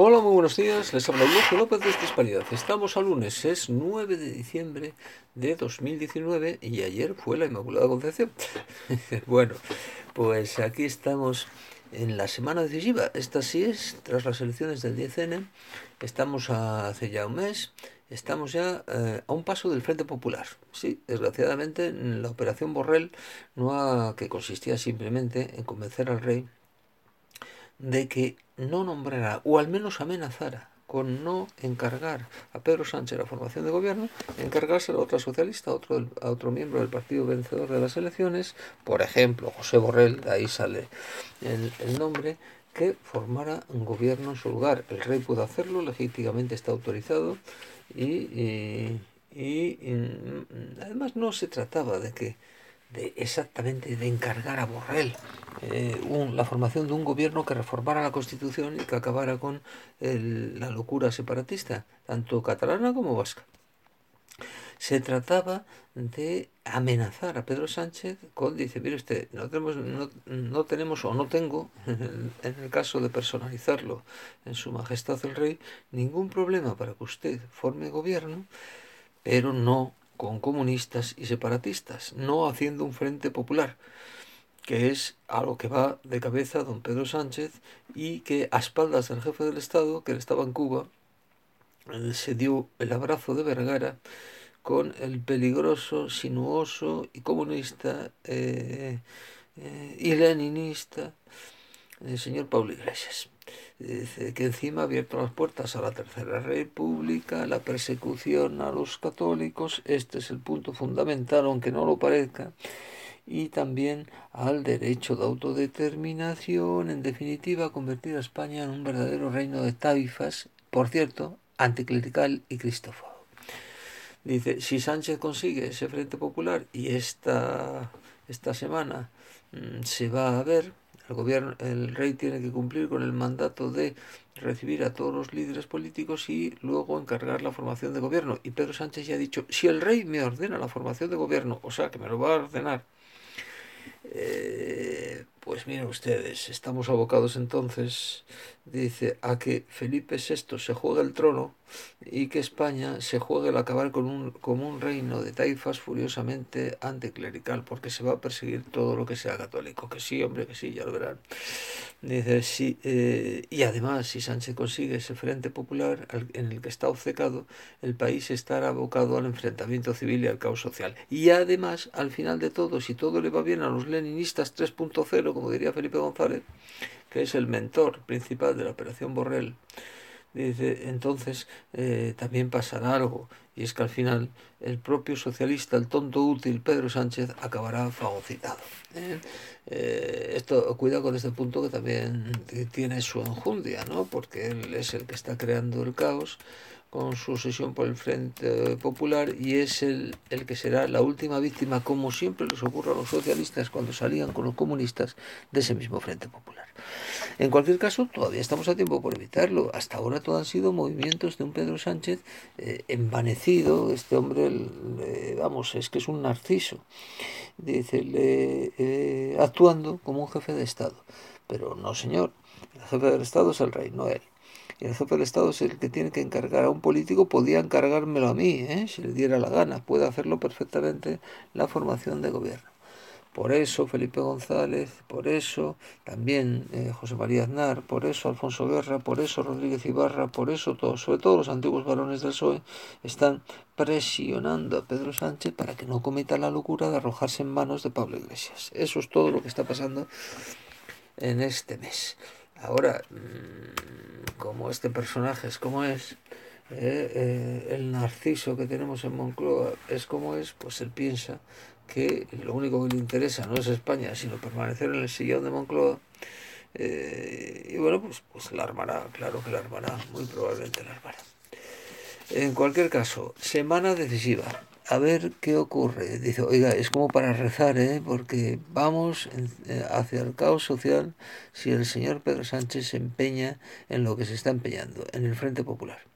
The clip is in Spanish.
Hola, muy buenos días. Les habla Eulogio López de Hispanidad. Estamos a lunes, es 9 de diciembre de 2019 y ayer fue la Inmaculada Concepción. bueno, pues aquí estamos en la semana decisiva. Esta sí es, tras las elecciones del 10N, estamos hace ya un mes, estamos ya eh, a un paso del Frente Popular. Sí, desgraciadamente la operación Borrell, no ha, que consistía simplemente en convencer al rey de que no nombrara, o al menos amenazara, con no encargar a Pedro Sánchez la formación de gobierno, encargárselo a otra socialista, a otro, a otro miembro del partido vencedor de las elecciones, por ejemplo, José Borrell, de ahí sale el, nombre, que formara un gobierno en su lugar. El rey puede hacerlo, legítimamente está autorizado y mm, además no se trataba de que de exactamente de encargar a Borrell eh, la formación de un gobierno que reformara la Constitución y que acabara con la locura separatista, tanto catalana como vasca. Se trataba de amenazar a Pedro Sánchez con, dice, mire usted, no tenemos, no, tenemos o no tengo, en el, caso de personalizarlo en su majestad el rey, ningún problema para que usted forme gobierno, pero no con comunistas y separatistas, no haciendo un frente popular que es a lo que va de cabeza don Pedro Sánchez y que a espaldas del jefe del Estado, que estaba en Cuba, se dio el abrazo de Vergara con el peligroso, sinuoso y comunista eh, eh, y leninista el señor Pablo Iglesias. Dice que encima ha abierto las puertas a la Tercera República, la persecución a los católicos, este es el punto fundamental, aunque no lo parezca, y también al derecho de autodeterminación, en definitiva, convertir a España en un verdadero reino de taifas, por cierto, anticlerical y cristófago. Dice, si Sánchez consigue ese Frente Popular y esta, esta semana mm, se va a ver, el gobierno, el rey tiene que cumplir con el mandato de recibir a todos los líderes políticos y luego encargar la formación de gobierno. Y Pedro Sánchez ya ha dicho, si el rey me ordena la formación de gobierno, o sea, que me lo va a ordenar eh, pues miren ustedes, estamos abocados entonces, dice, a que Felipe VI se juegue el trono y que España se juegue el acabar con un, como un reino de taifas furiosamente anticlerical, porque se va a perseguir todo lo que sea católico. Que sí, hombre, que sí, ya lo verán. Dice, sí, eh, y además, si Sánchez consigue ese frente popular en el que está obcecado, el país estará abocado al enfrentamiento civil y al caos social. Y además, al final de todo, si todo le va bien a los leninistas 3.0, como diría Felipe González, que es el mentor principal de la Operación Borrell, dice, entonces eh, también pasará algo, y es que al final el propio socialista, el tonto útil Pedro Sánchez, acabará fagocitado. ¿eh? Eh, esto, cuidado con este punto que también tiene su enjundia, ¿no? porque él es el que está creando el caos con su sesión por el Frente Popular y es el, el que será la última víctima, como siempre les ocurre a los socialistas cuando salían con los comunistas de ese mismo Frente Popular. En cualquier caso, todavía estamos a tiempo por evitarlo. Hasta ahora todo han sido movimientos de un Pedro Sánchez eh, envanecido. Este hombre, vamos, es que es un narciso. Dice, eh, actuando como un jefe de Estado. Pero no, señor. El jefe del Estado es el rey, no él. Y el jefe del Estado es el que tiene que encargar a un político, podía encargármelo a mí, ¿eh? si le diera la gana, puede hacerlo perfectamente la formación de gobierno. Por eso Felipe González, por eso también eh, José María Aznar, por eso Alfonso Guerra, por eso Rodríguez Ibarra, por eso todos, sobre todo los antiguos varones del PSOE, están presionando a Pedro Sánchez para que no cometa la locura de arrojarse en manos de Pablo Iglesias. Eso es todo lo que está pasando en este mes. Ahora, mm, como este personaje es como es, eh, eh, el narciso que tenemos en Moncloa es como es, pues él piensa que lo único que le interesa no es España, sino permanecer en el sillón de Moncloa. Eh, y bueno, pues, pues la armará, claro que la armará, muy probablemente la armará. En cualquier caso, semana decisiva. A ver qué ocurre. Dice, oiga, es como para rezar, ¿eh? porque vamos hacia el caos social si el señor Pedro Sánchez se empeña en lo que se está empeñando, en el Frente Popular.